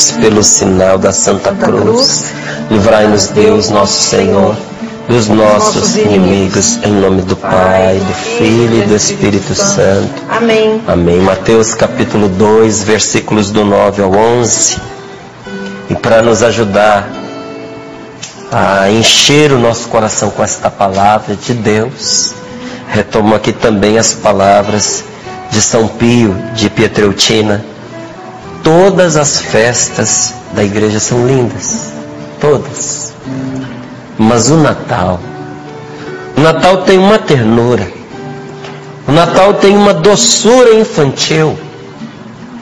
Pelo sinal da Santa Cruz, livrai-nos Deus, nosso Senhor, dos nossos inimigos, em nome do Pai, do Filho e do Espírito Santo. Amém. Amém. Mateus capítulo 2, versículos do 9 ao 11. E para nos ajudar a encher o nosso coração com esta palavra de Deus, retomo aqui também as palavras de São Pio de Pietreutina. Todas as festas da igreja são lindas, todas. Mas o Natal, o Natal tem uma ternura, o Natal tem uma doçura infantil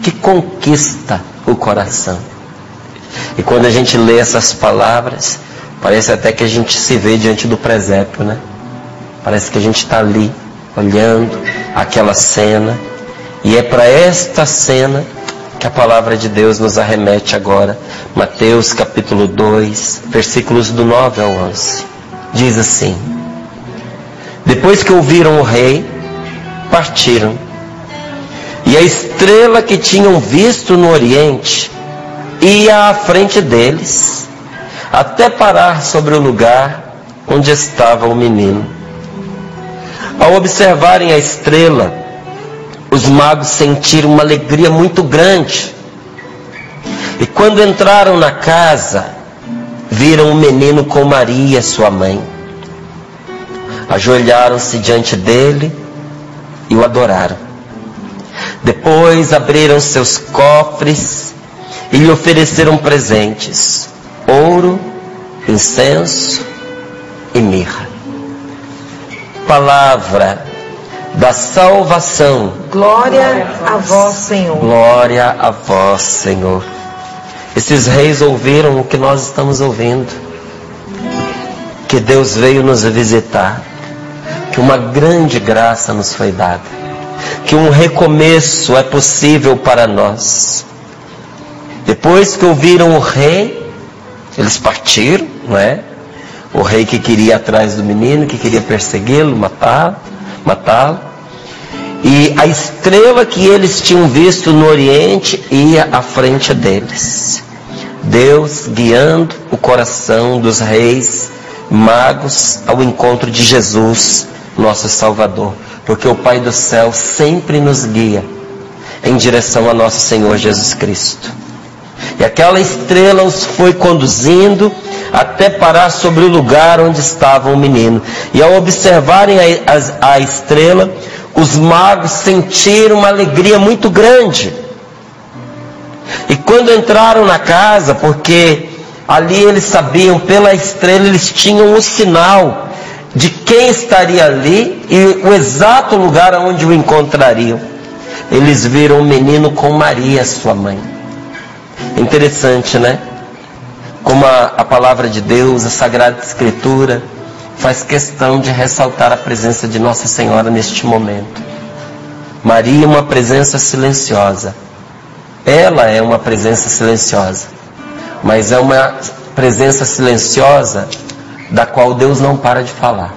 que conquista o coração. E quando a gente lê essas palavras, parece até que a gente se vê diante do presépio, né? Parece que a gente está ali, olhando aquela cena. E é para esta cena que a palavra de Deus nos arremete agora. Mateus capítulo 2, versículos do 9 ao 11. Diz assim: Depois que ouviram o rei, partiram. E a estrela que tinham visto no oriente ia à frente deles, até parar sobre o lugar onde estava o menino. Ao observarem a estrela, os magos sentiram uma alegria muito grande. E quando entraram na casa, viram o menino com Maria, sua mãe. Ajoelharam-se diante dele e o adoraram. Depois abriram seus cofres e lhe ofereceram presentes: ouro, incenso e mirra. Palavra da salvação. Glória a vós, Senhor. Glória a vós, Senhor. Esses reis ouviram o que nós estamos ouvindo. Que Deus veio nos visitar. Que uma grande graça nos foi dada. Que um recomeço é possível para nós. Depois que ouviram o rei, eles partiram, não é? O rei que queria ir atrás do menino, que queria persegui-lo, matá-lo, matá-lo. E a estrela que eles tinham visto no Oriente ia à frente deles. Deus guiando o coração dos reis magos ao encontro de Jesus, nosso Salvador. Porque o Pai do céu sempre nos guia em direção a nosso Senhor Jesus Cristo. E aquela estrela os foi conduzindo até parar sobre o lugar onde estava o menino. E ao observarem a, a, a estrela, os magos sentiram uma alegria muito grande. E quando entraram na casa, porque ali eles sabiam, pela estrela, eles tinham o sinal de quem estaria ali e o exato lugar onde o encontrariam. Eles viram o menino com Maria, sua mãe. Interessante, né? Como a, a palavra de Deus, a Sagrada Escritura, faz questão de ressaltar a presença de Nossa Senhora neste momento. Maria é uma presença silenciosa. Ela é uma presença silenciosa. Mas é uma presença silenciosa da qual Deus não para de falar.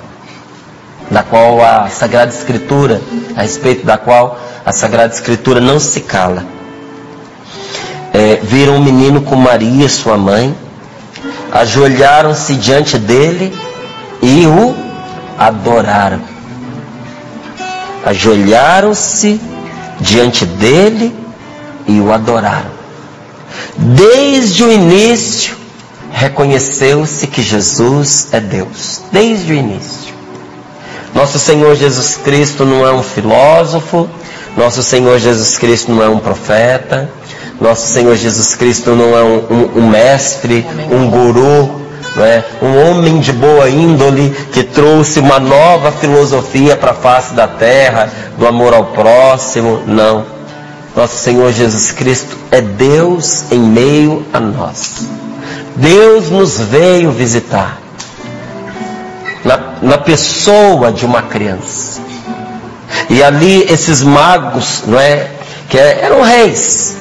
Da qual a Sagrada Escritura, a respeito da qual a Sagrada Escritura não se cala. É, viram um menino com Maria, sua mãe, ajoelharam-se diante dele e o adoraram. Ajoelharam-se diante dele e o adoraram. Desde o início, reconheceu-se que Jesus é Deus. Desde o início. Nosso Senhor Jesus Cristo não é um filósofo, nosso Senhor Jesus Cristo não é um profeta, nosso Senhor Jesus Cristo não é um, um, um mestre, um guru, não é? um homem de boa índole que trouxe uma nova filosofia para a face da terra, do amor ao próximo. Não. Nosso Senhor Jesus Cristo é Deus em meio a nós. Deus nos veio visitar na, na pessoa de uma criança. E ali esses magos, não é? Que eram reis,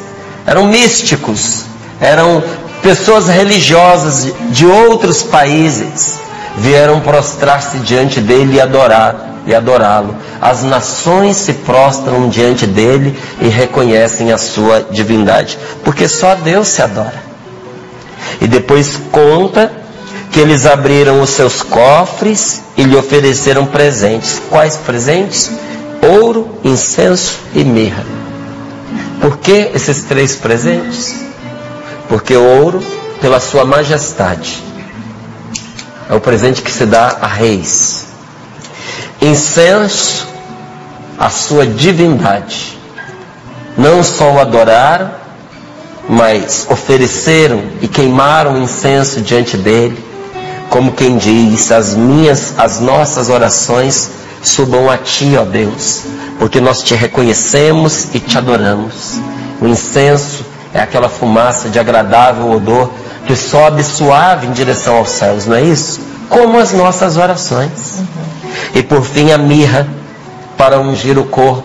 eram místicos, eram pessoas religiosas de outros países, vieram prostrar-se diante dele e adorar e adorá-lo. As nações se prostram diante dele e reconhecem a sua divindade, porque só Deus se adora. E depois conta que eles abriram os seus cofres e lhe ofereceram presentes. Quais presentes? Ouro, incenso e mirra. Por que esses três presentes? Porque o ouro, pela sua majestade, é o presente que se dá a reis. Incenso, a sua divindade. Não só o adoraram, mas ofereceram e queimaram incenso diante dele como quem diz, as minhas, as nossas orações subam a ti, ó Deus, porque nós te reconhecemos e te adoramos. O incenso é aquela fumaça de agradável odor que sobe suave em direção aos céus, não é isso? Como as nossas orações. Uhum. E por fim a mirra para ungir o corpo,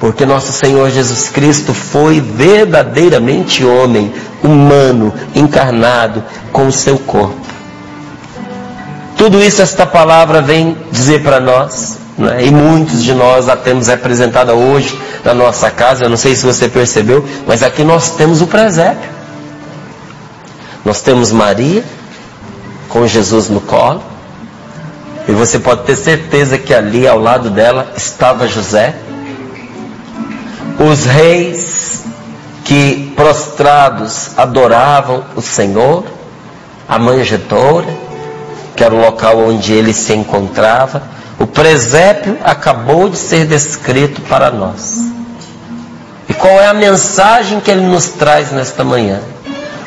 porque nosso Senhor Jesus Cristo foi verdadeiramente homem, humano, encarnado com o seu corpo. Tudo isso esta palavra vem dizer para nós, né? e muitos de nós a temos representada hoje na nossa casa. Eu não sei se você percebeu, mas aqui nós temos o presépio. Nós temos Maria com Jesus no colo, e você pode ter certeza que ali ao lado dela estava José. Os reis que prostrados adoravam o Senhor, a manjedoura, que era o local onde ele se encontrava, o presépio acabou de ser descrito para nós. E qual é a mensagem que ele nos traz nesta manhã?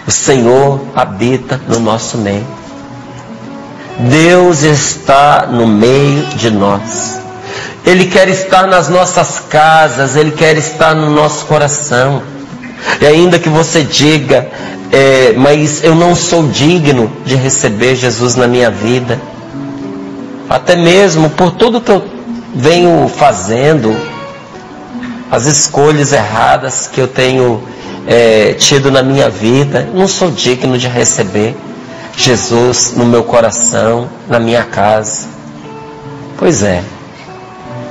O Senhor habita no nosso meio. Deus está no meio de nós. Ele quer estar nas nossas casas, Ele quer estar no nosso coração. E ainda que você diga, é, mas eu não sou digno de receber Jesus na minha vida. Até mesmo por tudo que eu venho fazendo, as escolhas erradas que eu tenho é, tido na minha vida, não sou digno de receber Jesus no meu coração, na minha casa. Pois é.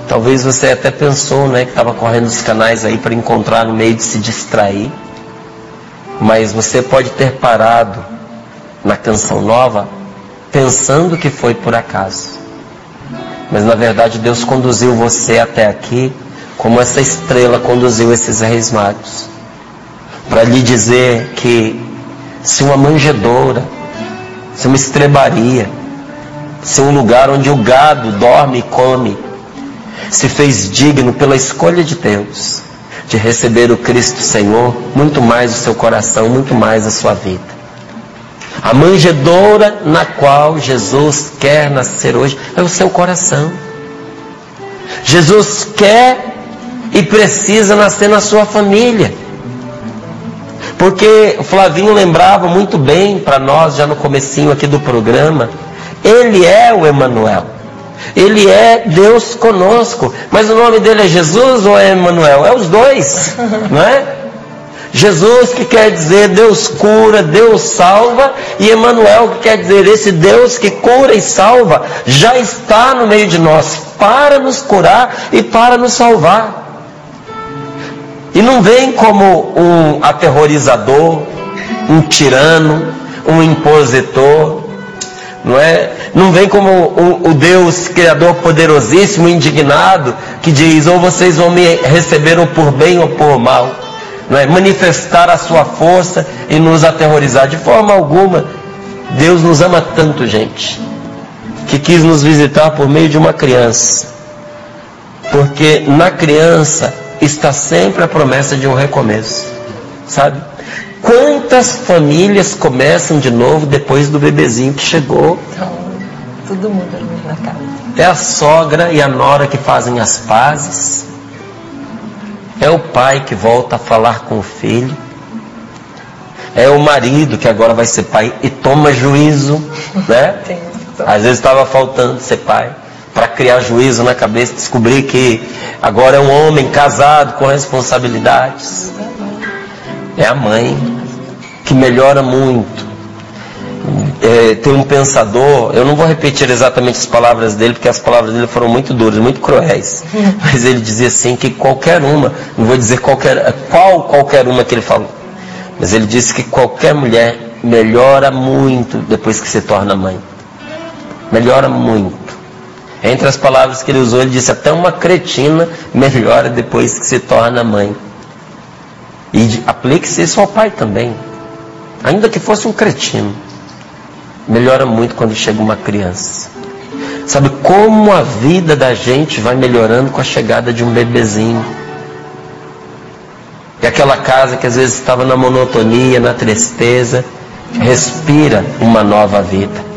Talvez você até pensou, né, que estava correndo os canais aí para encontrar no meio de se distrair. Mas você pode ter parado na canção nova pensando que foi por acaso. Mas na verdade Deus conduziu você até aqui como essa estrela conduziu esses reis magos. Para lhe dizer que se uma manjedoura, se uma estrebaria, se um lugar onde o gado dorme e come, se fez digno pela escolha de Deus, de receber o Cristo Senhor, muito mais o seu coração, muito mais a sua vida. A manjedoura na qual Jesus quer nascer hoje é o seu coração. Jesus quer e precisa nascer na sua família. Porque o Flavinho lembrava muito bem para nós já no comecinho aqui do programa, ele é o Emanuel. Ele é Deus conosco. Mas o nome dele é Jesus ou é Emmanuel? É os dois, não é? Jesus que quer dizer Deus cura, Deus salva, e Emmanuel que quer dizer esse Deus que cura e salva já está no meio de nós para nos curar e para nos salvar. E não vem como um aterrorizador, um tirano, um impositor, não é? Não vem como o, o, Deus Criador poderosíssimo, indignado, que diz: ou vocês vão me receber ou por bem ou por mal. Não é? Manifestar a sua força e nos aterrorizar. De forma alguma, Deus nos ama tanto, gente, que quis nos visitar por meio de uma criança. Porque na criança está sempre a promessa de um recomeço. Sabe? Quantas famílias começam de novo depois do bebezinho que chegou? Então, todo mundo na casa. É a sogra e a nora que fazem as pazes. É o pai que volta a falar com o filho. É o marido que agora vai ser pai e toma juízo, né? Às vezes estava faltando ser pai para criar juízo na cabeça, descobrir que agora é um homem casado com responsabilidades. É a mãe que melhora muito. É, tem um pensador, eu não vou repetir exatamente as palavras dele, porque as palavras dele foram muito duras, muito cruéis. Mas ele dizia assim que qualquer uma, não vou dizer qualquer, qual qualquer uma que ele falou, mas ele disse que qualquer mulher melhora muito depois que se torna mãe. Melhora muito. Entre as palavras que ele usou, ele disse até uma cretina melhora depois que se torna mãe. E aplique-se isso ao pai também. Ainda que fosse um cretino. Melhora muito quando chega uma criança. Sabe como a vida da gente vai melhorando com a chegada de um bebezinho? E aquela casa que às vezes estava na monotonia, na tristeza, respira uma nova vida.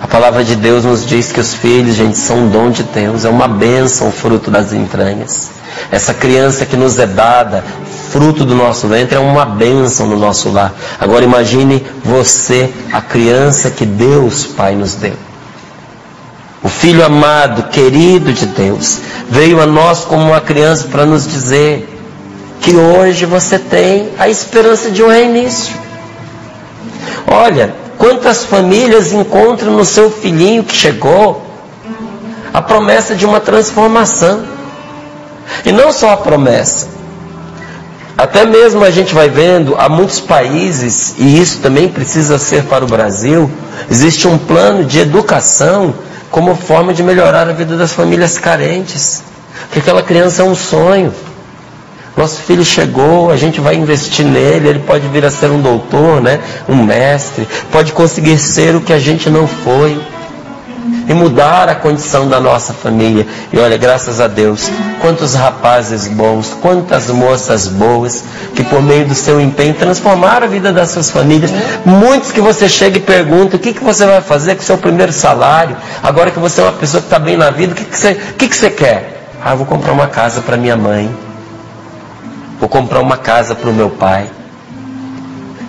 A palavra de Deus nos diz que os filhos, gente, são um dom de Deus, é uma bênção, fruto das entranhas. Essa criança que nos é dada, fruto do nosso ventre, é uma bênção no nosso lar. Agora imagine você, a criança que Deus Pai nos deu. O filho amado, querido de Deus, veio a nós como uma criança para nos dizer que hoje você tem a esperança de um reinício. Olha, quantas famílias encontram no seu filhinho que chegou a promessa de uma transformação. E não só a promessa, até mesmo a gente vai vendo, há muitos países, e isso também precisa ser para o Brasil, existe um plano de educação como forma de melhorar a vida das famílias carentes. Porque aquela criança é um sonho. Nosso filho chegou, a gente vai investir nele, ele pode vir a ser um doutor, né? um mestre, pode conseguir ser o que a gente não foi e mudar a condição da nossa família. E olha, graças a Deus, quantos rapazes bons, quantas moças boas que por meio do seu empenho transformaram a vida das suas famílias. Muitos que você chega e pergunta o que, que você vai fazer com o seu primeiro salário, agora que você é uma pessoa que está bem na vida, o que, que, você, que, que você quer? Ah, vou comprar uma casa para minha mãe. Vou comprar uma casa para o meu pai.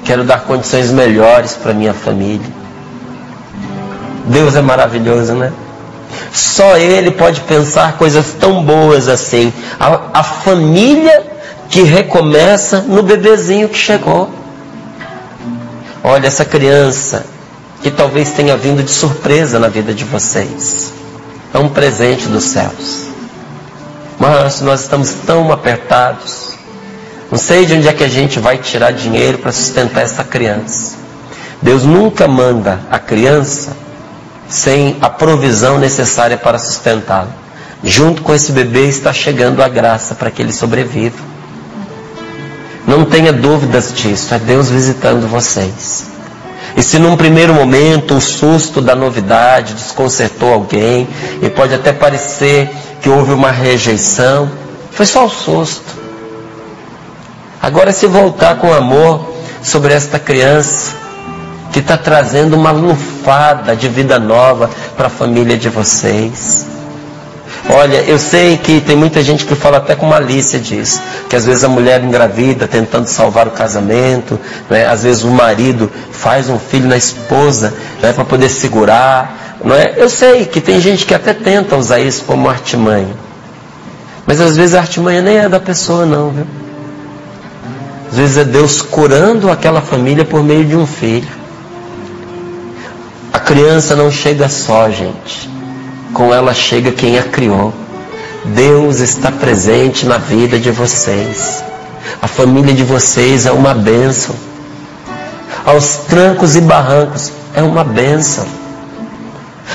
Quero dar condições melhores para minha família. Deus é maravilhoso, né? Só Ele pode pensar coisas tão boas assim. A, a família que recomeça no bebezinho que chegou. Olha, essa criança que talvez tenha vindo de surpresa na vida de vocês. É um presente dos céus. Mas nós estamos tão apertados. Não sei de onde é que a gente vai tirar dinheiro para sustentar essa criança. Deus nunca manda a criança sem a provisão necessária para sustentá-lo. Junto com esse bebê está chegando a graça para que ele sobreviva. Não tenha dúvidas disso, é Deus visitando vocês. E se num primeiro momento o susto da novidade desconcertou alguém, e pode até parecer que houve uma rejeição, foi só o susto. Agora, se voltar com amor sobre esta criança, que está trazendo uma lufada de vida nova para a família de vocês. Olha, eu sei que tem muita gente que fala até com malícia disso, que às vezes a mulher engravida tentando salvar o casamento, né? às vezes o marido faz um filho na esposa né? para poder segurar. Não é? Eu sei que tem gente que até tenta usar isso como artimanha, mas às vezes a artimanha nem é da pessoa, não, viu? Às vezes é Deus curando aquela família por meio de um filho. Criança não chega só, gente. Com ela chega quem a criou. Deus está presente na vida de vocês. A família de vocês é uma bênção. Aos trancos e barrancos é uma bênção.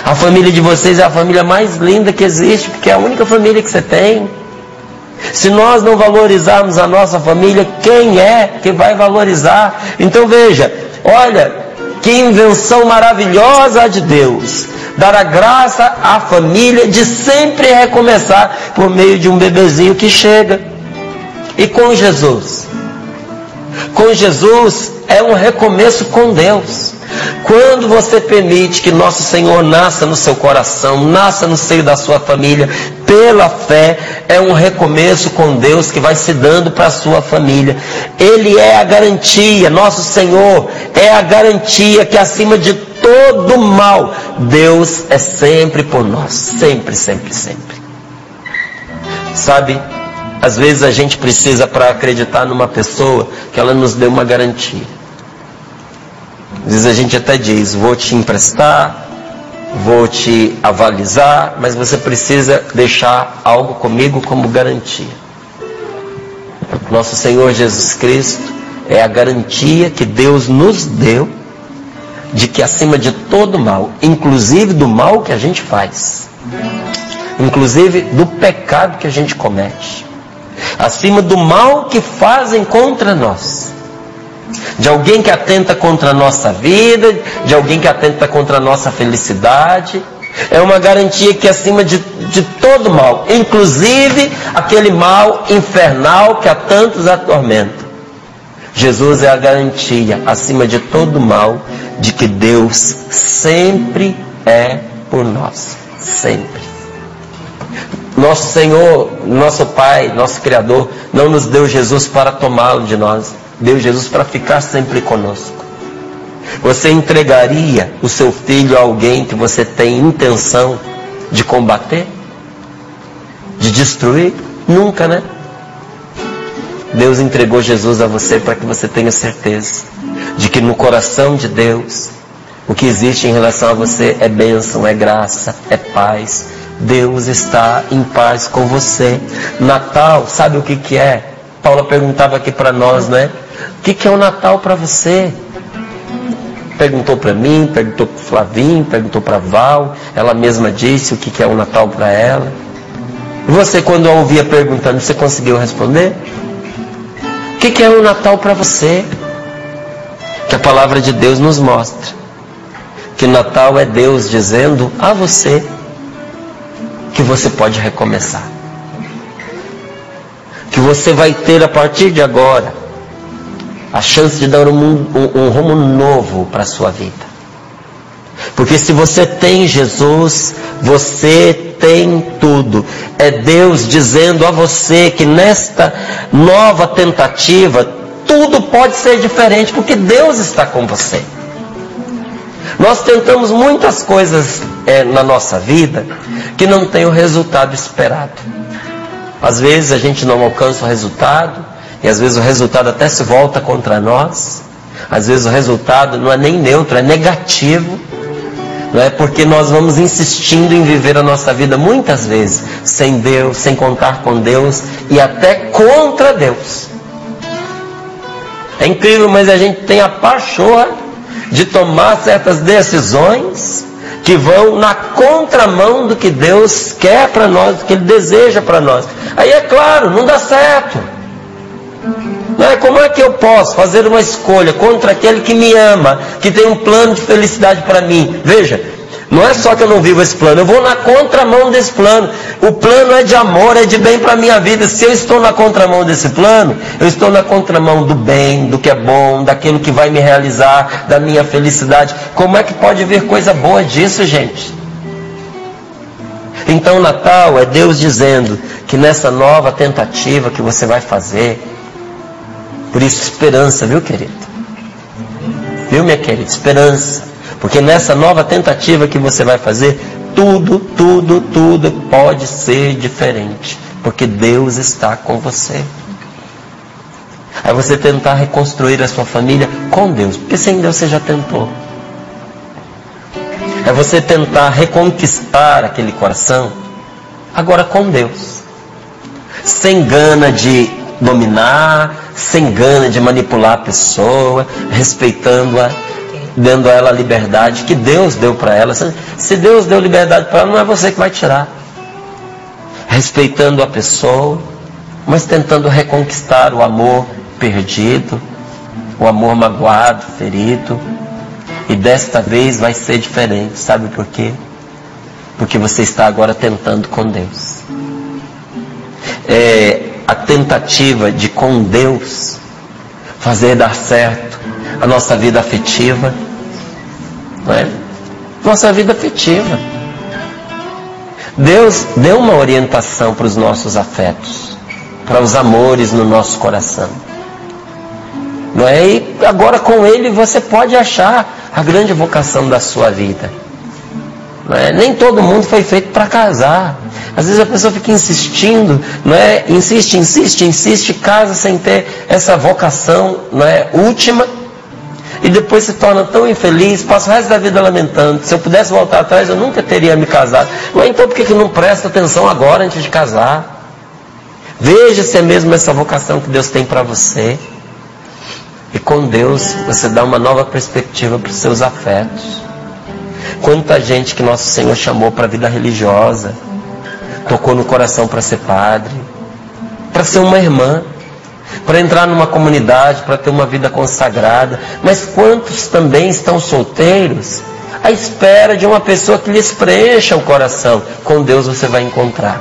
A família de vocês é a família mais linda que existe, porque é a única família que você tem. Se nós não valorizarmos a nossa família, quem é que vai valorizar? Então veja, olha, que invenção maravilhosa de Deus! Dar a graça à família de sempre recomeçar por meio de um bebezinho que chega. E com Jesus? Com Jesus é um recomeço com Deus. Quando você permite que nosso Senhor nasça no seu coração, nasça no seio da sua família, pela fé, é um recomeço com Deus que vai se dando para a sua família. Ele é a garantia, nosso Senhor é a garantia que acima de todo mal, Deus é sempre por nós, sempre, sempre, sempre. Sabe, às vezes a gente precisa para acreditar numa pessoa que ela nos dê uma garantia. Às vezes a gente até diz: vou te emprestar, vou te avalizar, mas você precisa deixar algo comigo como garantia. Nosso Senhor Jesus Cristo é a garantia que Deus nos deu de que acima de todo mal, inclusive do mal que a gente faz, inclusive do pecado que a gente comete, acima do mal que fazem contra nós, de alguém que atenta contra a nossa vida, de alguém que atenta contra a nossa felicidade. É uma garantia que acima de, de todo mal, inclusive aquele mal infernal que a tantos atormenta. Jesus é a garantia, acima de todo mal, de que Deus sempre é por nós. Sempre. Nosso Senhor, nosso Pai, nosso Criador, não nos deu Jesus para tomá-lo de nós, deu Jesus para ficar sempre conosco. Você entregaria o seu filho a alguém que você tem intenção de combater? De destruir? Nunca, né? Deus entregou Jesus a você para que você tenha certeza de que no coração de Deus o que existe em relação a você é bênção, é graça, é paz. Deus está em paz com você. Natal, sabe o que, que é? Paula perguntava aqui para nós, né? O que, que é o Natal para você? Perguntou para mim, perguntou para Flavinho, perguntou para Val. Ela mesma disse o que, que é o Natal para ela. Você, quando a ouvia perguntando, você conseguiu responder? O que, que é o Natal para você? Que a palavra de Deus nos mostra que Natal é Deus dizendo a você que você pode recomeçar. Que você vai ter a partir de agora a chance de dar um, um, um rumo novo para a sua vida. Porque se você tem Jesus, você tem tudo. É Deus dizendo a você que nesta nova tentativa, tudo pode ser diferente, porque Deus está com você. Nós tentamos muitas coisas é, na nossa vida que não tem o resultado esperado. Às vezes a gente não alcança o resultado, e às vezes o resultado até se volta contra nós. Às vezes o resultado não é nem neutro, é negativo. Não é porque nós vamos insistindo em viver a nossa vida muitas vezes sem Deus, sem contar com Deus e até contra Deus. É incrível, mas a gente tem a pachorra de tomar certas decisões que vão na contramão do que Deus quer para nós, do que Ele deseja para nós. Aí é claro, não dá certo. Não é como é que eu posso fazer uma escolha contra aquele que me ama, que tem um plano de felicidade para mim? Veja, não é só que eu não vivo esse plano, eu vou na contramão desse plano. O plano é de amor, é de bem para a minha vida. Se eu estou na contramão desse plano, eu estou na contramão do bem, do que é bom, daquilo que vai me realizar, da minha felicidade. Como é que pode vir coisa boa disso, gente? Então, Natal é Deus dizendo que nessa nova tentativa que você vai fazer, por isso, esperança, viu, querido? Viu, minha querida? Esperança. Porque nessa nova tentativa que você vai fazer, tudo, tudo, tudo pode ser diferente. Porque Deus está com você. É você tentar reconstruir a sua família com Deus. Porque sem Deus você já tentou. É você tentar reconquistar aquele coração, agora com Deus. Sem gana de dominar, sem gana de manipular a pessoa, respeitando-a dando a ela a liberdade que Deus deu para ela. Se Deus deu liberdade para ela, não é você que vai tirar. Respeitando a pessoa, mas tentando reconquistar o amor perdido, o amor magoado, ferido. E desta vez vai ser diferente, sabe por quê? Porque você está agora tentando com Deus. É a tentativa de com Deus fazer dar certo a nossa vida afetiva, não é? nossa vida afetiva. Deus deu uma orientação para os nossos afetos, para os amores no nosso coração. Não é? E agora com Ele você pode achar a grande vocação da sua vida. É? Nem todo mundo foi feito para casar. Às vezes a pessoa fica insistindo, não é? Insiste, insiste, insiste, casa sem ter essa vocação, não é? Última E depois se torna tão infeliz, passa o resto da vida lamentando. Se eu pudesse voltar atrás, eu nunca teria me casado. Mas então por que, que não presta atenção agora antes de casar? Veja se é mesmo essa vocação que Deus tem para você. E com Deus você dá uma nova perspectiva para os seus afetos. Quanta gente que nosso Senhor chamou para a vida religiosa, tocou no coração para ser padre, para ser uma irmã, para entrar numa comunidade, para ter uma vida consagrada. Mas quantos também estão solteiros à espera de uma pessoa que lhes preencha o coração? Com Deus você vai encontrar.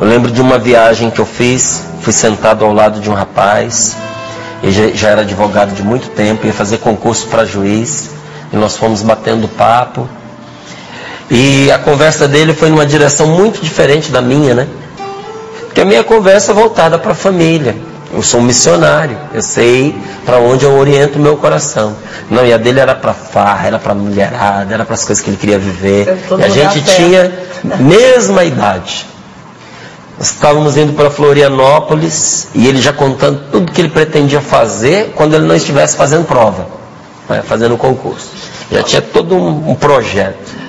Eu lembro de uma viagem que eu fiz, fui sentado ao lado de um rapaz, ele já era advogado de muito tempo, ia fazer concurso para juiz, e nós fomos batendo papo. E a conversa dele foi numa direção muito diferente da minha, né? Porque a minha conversa é voltada para a família. Eu sou um missionário, eu sei para onde eu oriento o meu coração. Não, e a dele era para farra, era para mulherada, era para as coisas que ele queria viver. E a gente tinha mesma idade. Estávamos indo para Florianópolis e ele já contando tudo que ele pretendia fazer quando ele não estivesse fazendo prova, né, fazendo concurso. Já tinha todo um, um projeto.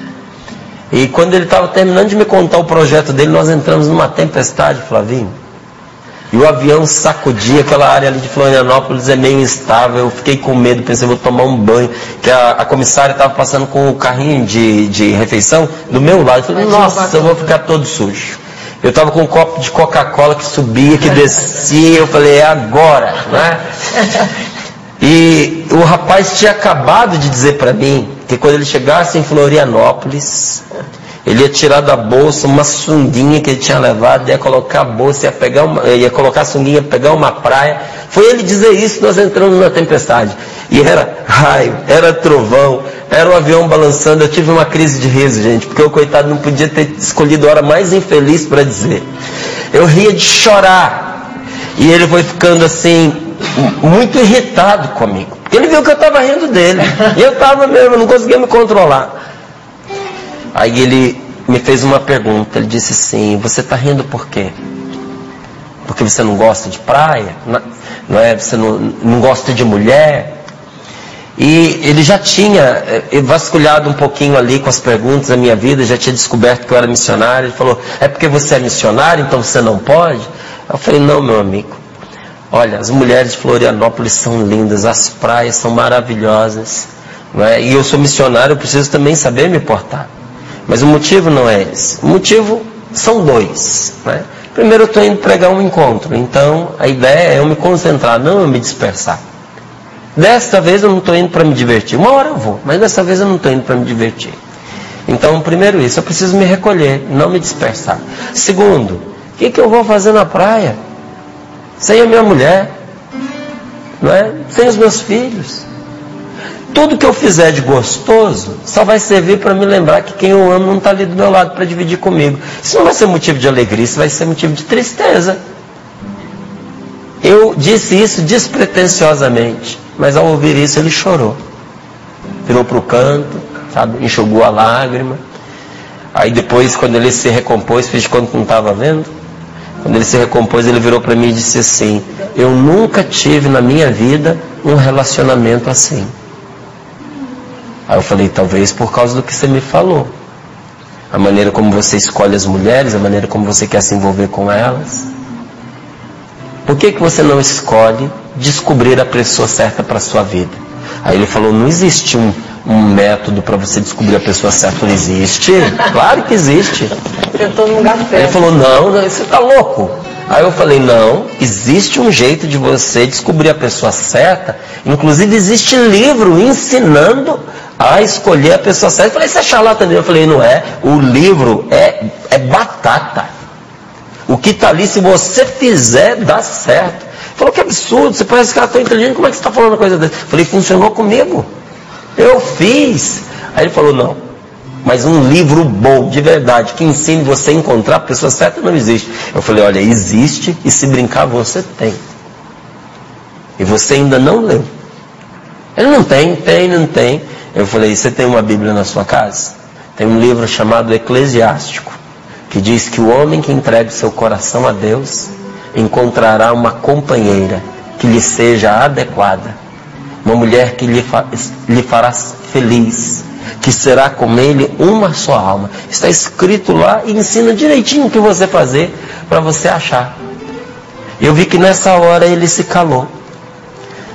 E quando ele estava terminando de me contar o projeto dele, nós entramos numa tempestade, Flavinho. E o avião sacudia, aquela área ali de Florianópolis é meio instável. Eu fiquei com medo, pensei, vou tomar um banho. Que a, a comissária estava passando com o carrinho de, de refeição do meu lado. Eu falei, nossa, eu vou ficar todo sujo. Eu estava com um copo de Coca-Cola que subia, que descia, eu falei, é agora, né? E o rapaz tinha acabado de dizer para mim que quando ele chegasse em Florianópolis, ele ia tirar da bolsa uma sunguinha que ele tinha levado, ia colocar a bolsa, ia, pegar uma, ia colocar a sunguinha, pegar uma praia. Foi ele dizer isso, nós entramos na tempestade. E era raio, era trovão, era o avião balançando. Eu tive uma crise de riso, gente, porque o coitado não podia ter escolhido a hora mais infeliz para dizer. Eu ria de chorar. E ele foi ficando assim, muito irritado comigo. Ele viu que eu estava rindo dele. E eu estava mesmo, não conseguia me controlar. Aí ele me fez uma pergunta. Ele disse assim: Você está rindo por quê? Porque você não gosta de praia? Não é? Você não, não gosta de mulher? E ele já tinha eh, vasculhado um pouquinho ali com as perguntas da minha vida, já tinha descoberto que eu era missionário. Ele falou: É porque você é missionário, então você não pode? Eu falei: Não, meu amigo. Olha, as mulheres de Florianópolis são lindas, as praias são maravilhosas. É? E eu sou missionário, eu preciso também saber me portar. Mas o motivo não é esse. O motivo são dois. Né? Primeiro, eu estou indo pregar um encontro. Então, a ideia é eu me concentrar, não eu me dispersar. Desta vez eu não estou indo para me divertir. Uma hora eu vou, mas desta vez eu não estou indo para me divertir. Então, primeiro isso, eu preciso me recolher, não me dispersar. Segundo, o que, que eu vou fazer na praia? Sem a minha mulher, não é? sem os meus filhos. Tudo que eu fizer de gostoso só vai servir para me lembrar que quem eu amo não está ali do meu lado para dividir comigo. Isso não vai ser motivo de alegria, isso vai ser motivo de tristeza. Eu disse isso despretensiosamente, mas ao ouvir isso ele chorou. Virou para o canto, sabe, enxugou a lágrima. Aí depois, quando ele se recompôs, fez de que não estava vendo. Quando ele se recompôs, ele virou para mim e disse assim: Eu nunca tive na minha vida um relacionamento assim. Aí eu falei, talvez por causa do que você me falou. A maneira como você escolhe as mulheres, a maneira como você quer se envolver com elas. Por que, que você não escolhe descobrir a pessoa certa para a sua vida? Aí ele falou, não existe um, um método para você descobrir a pessoa certa. Não existe? Claro que existe. Tentou certo. Ele falou, não, não você está louco. Aí eu falei, não, existe um jeito de você descobrir a pessoa certa. Inclusive existe livro ensinando a escolher a pessoa certa. Eu falei, isso é charlatanismo. Eu falei, não é. O livro é, é batata. O que está ali, se você fizer, dá certo. Ele falou, que absurdo, você parece que ela tão inteligente, como é que você está falando uma coisa dessa? Eu falei, funcionou comigo. Eu fiz. Aí ele falou, não. Mas um livro bom, de verdade, que ensine você a encontrar a pessoa certa, não existe. Eu falei, olha, existe e se brincar você tem. E você ainda não leu. Ele não tem, tem, não tem. Eu falei: Você tem uma Bíblia na sua casa? Tem um livro chamado Eclesiástico, que diz que o homem que entrega seu coração a Deus encontrará uma companheira que lhe seja adequada. Uma mulher que lhe, fa lhe fará feliz, que será com ele uma só alma. Está escrito lá e ensina direitinho o que você fazer para você achar. Eu vi que nessa hora ele se calou.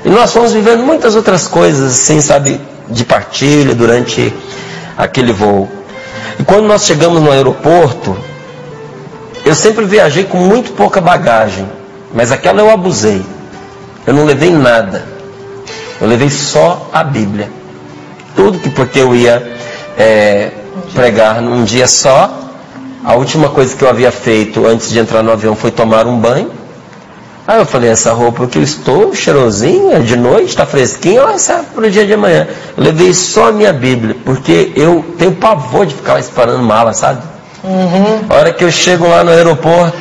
E nós fomos vivendo muitas outras coisas, assim, sabe, de partilha durante aquele voo. E quando nós chegamos no aeroporto, eu sempre viajei com muito pouca bagagem, mas aquela eu abusei. Eu não levei nada. Eu levei só a Bíblia. Tudo que porque eu ia é, pregar num dia só. A última coisa que eu havia feito antes de entrar no avião foi tomar um banho. Aí eu falei, essa roupa que eu estou, cheirosinha, de noite, está fresquinha, ela serve para o dia de amanhã. Eu levei só a minha Bíblia, porque eu tenho pavor de ficar esperando mala, sabe? Uhum. A hora que eu chego lá no aeroporto,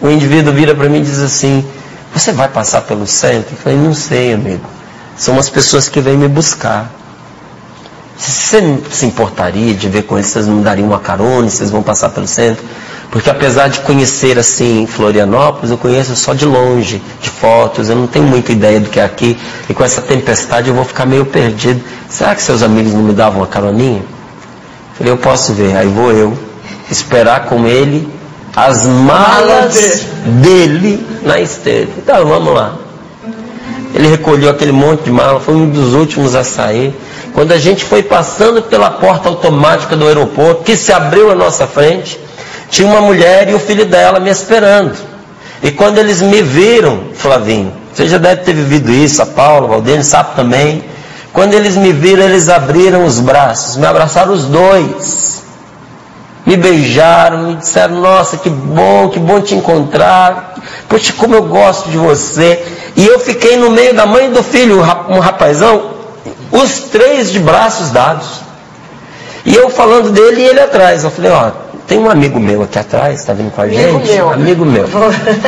o indivíduo vira para mim e diz assim, você vai passar pelo centro? Eu falei, não sei, amigo. São as pessoas que vêm me buscar. Você se importaria de ver com eles, vocês me dariam uma carona, vocês vão passar pelo centro? Porque apesar de conhecer assim Florianópolis, eu conheço só de longe, de fotos, eu não tenho muita ideia do que é aqui. E com essa tempestade eu vou ficar meio perdido. Será que seus amigos não me davam uma caroninha? Eu falei, eu posso ver. Aí vou eu esperar com ele as malas dele na esteira. Então vamos lá. Ele recolheu aquele monte de mala, foi um dos últimos a sair. Quando a gente foi passando pela porta automática do aeroporto, que se abriu à nossa frente, tinha uma mulher e o filho dela me esperando. E quando eles me viram, Flavinho, você já deve ter vivido isso, a Paula, o Valdênio sabe também. Quando eles me viram, eles abriram os braços, me abraçaram os dois. Me beijaram, me disseram, nossa, que bom, que bom te encontrar. Poxa, como eu gosto de você. E eu fiquei no meio da mãe e do filho, um rapazão, os três de braços dados. E eu falando dele e ele atrás. Eu falei, ó, tem um amigo meu aqui atrás, está vindo com a amigo gente? Meu. Amigo meu.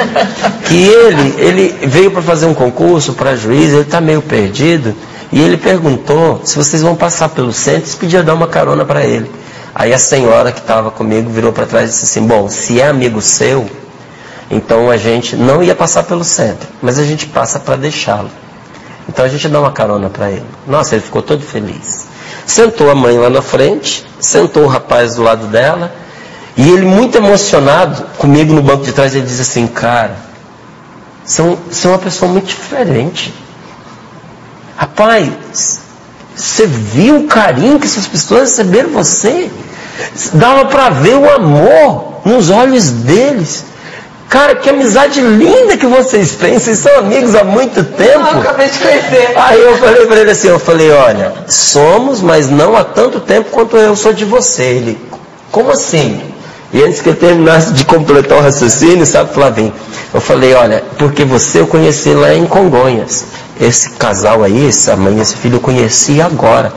que ele, ele veio para fazer um concurso para juiz, ele está meio perdido. E ele perguntou se vocês vão passar pelo centro, se podia dar uma carona para ele. Aí a senhora que estava comigo virou para trás e disse assim: Bom, se é amigo seu, então a gente não ia passar pelo centro, mas a gente passa para deixá-lo. Então a gente dá uma carona para ele. Nossa, ele ficou todo feliz. Sentou a mãe lá na frente, sentou o rapaz do lado dela, e ele, muito emocionado comigo no banco de trás, ele diz assim: Cara, você é uma pessoa muito diferente. Rapaz, você viu o carinho que essas pessoas receberam você? Dava para ver o amor nos olhos deles. Cara, que amizade linda que vocês têm. Vocês são amigos há muito tempo. Eu acabei de conhecer. Aí eu falei para ele assim, eu falei, olha, somos, mas não há tanto tempo quanto eu sou de você. Ele, como assim? E antes que eu terminasse de completar o raciocínio, sabe, Flavinho? Eu falei, olha, porque você eu conheci lá em Congonhas. Esse casal aí, essa mãe esse filho eu conheci agora.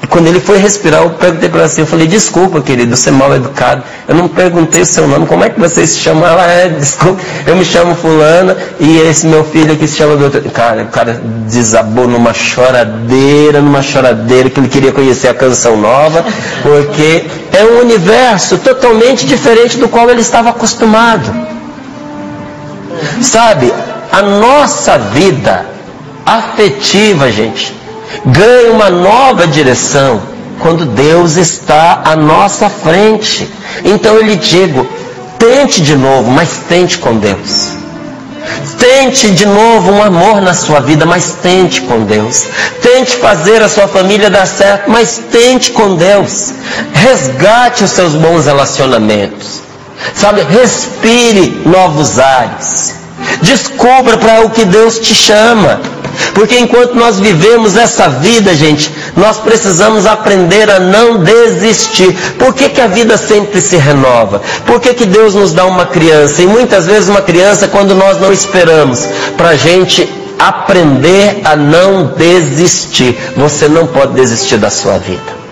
E quando ele foi respirar, eu perguntei para assim, eu falei, desculpa, querido, você é mal educado. Eu não perguntei o seu nome, como é que você se chama? Ela é, desculpa, eu me chamo fulana e esse meu filho aqui se chama doutor. Cara, o cara desabou numa choradeira, numa choradeira, que ele queria conhecer a canção nova, porque é um universo totalmente diferente do qual ele estava acostumado. Sabe, a nossa vida afetiva, gente, ganha uma nova direção quando Deus está à nossa frente. Então eu lhe digo, tente de novo, mas tente com Deus. Tente de novo um amor na sua vida, mas tente com Deus. Tente fazer a sua família dar certo, mas tente com Deus. Resgate os seus bons relacionamentos. Sabe, respire novos ares. Descubra para o que Deus te chama. Porque enquanto nós vivemos essa vida, gente, nós precisamos aprender a não desistir. Por que, que a vida sempre se renova? Por que, que Deus nos dá uma criança? E muitas vezes uma criança quando nós não esperamos, para a gente aprender a não desistir. Você não pode desistir da sua vida.